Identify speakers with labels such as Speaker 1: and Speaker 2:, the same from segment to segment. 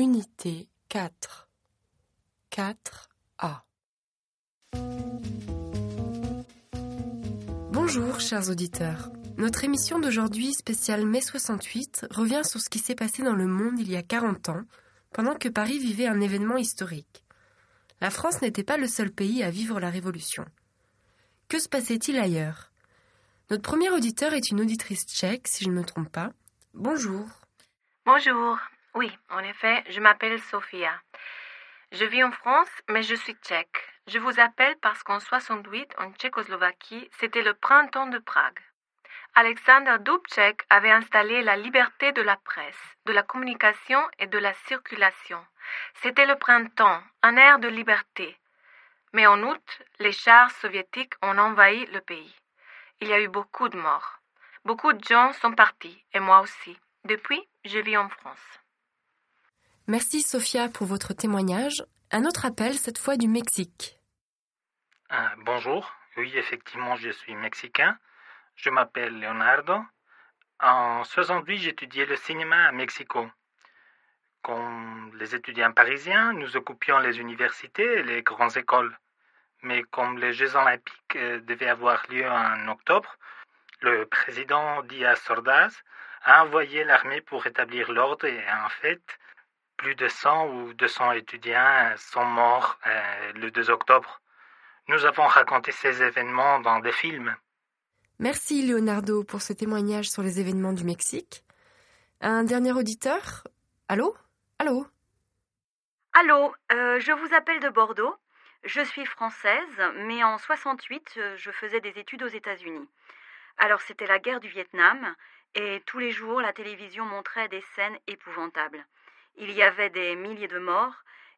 Speaker 1: Unité 4 4A Bonjour chers auditeurs. Notre émission d'aujourd'hui spéciale mai 68 revient sur ce qui s'est passé dans le monde il y a 40 ans, pendant que Paris vivait un événement historique. La France n'était pas le seul pays à vivre la Révolution. Que se passait-il ailleurs? Notre premier auditeur est une auditrice tchèque, si je ne me trompe pas. Bonjour.
Speaker 2: Bonjour. Oui, en effet, je m'appelle Sofia. Je vis en France, mais je suis tchèque. Je vous appelle parce qu'en 68, en Tchécoslovaquie, c'était le printemps de Prague. Alexander Dubček avait installé la liberté de la presse, de la communication et de la circulation. C'était le printemps, un air de liberté. Mais en août, les chars soviétiques ont envahi le pays. Il y a eu beaucoup de morts. Beaucoup de gens sont partis, et moi aussi. Depuis, je vis en France.
Speaker 1: Merci Sophia pour votre témoignage. Un autre appel, cette fois du Mexique.
Speaker 3: Ah, bonjour, oui effectivement je suis mexicain. Je m'appelle Leonardo. En 68 j'étudiais le cinéma à Mexico. Comme les étudiants parisiens, nous occupions les universités et les grandes écoles. Mais comme les Jeux olympiques euh, devaient avoir lieu en octobre, le président Díaz Ordaz a envoyé l'armée pour rétablir l'ordre et en fait, plus de 100 ou 200 étudiants sont morts euh, le 2 octobre. Nous avons raconté ces événements dans des films.
Speaker 1: Merci Leonardo pour ce témoignage sur les événements du Mexique. Un dernier auditeur? Allô? Allô?
Speaker 4: Allô, euh, je vous appelle de Bordeaux. Je suis française, mais en 68, euh, je faisais des études aux États-Unis. Alors c'était la guerre du Vietnam, et tous les jours la télévision montrait des scènes épouvantables. Il y avait des milliers de morts,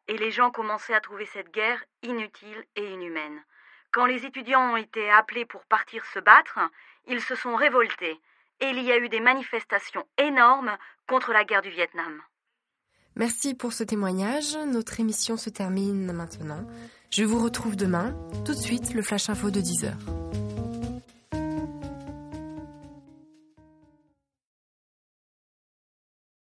Speaker 4: et les gens commençaient à trouver cette guerre inutile et inhumaine. Quand les étudiants ont été appelés pour partir se battre, ils se sont révoltés, et il y a eu des manifestations énormes contre la guerre du Vietnam.
Speaker 1: Merci pour ce témoignage. Notre émission se termine maintenant. Je vous retrouve demain. Tout de suite, le Flash Info de 10h.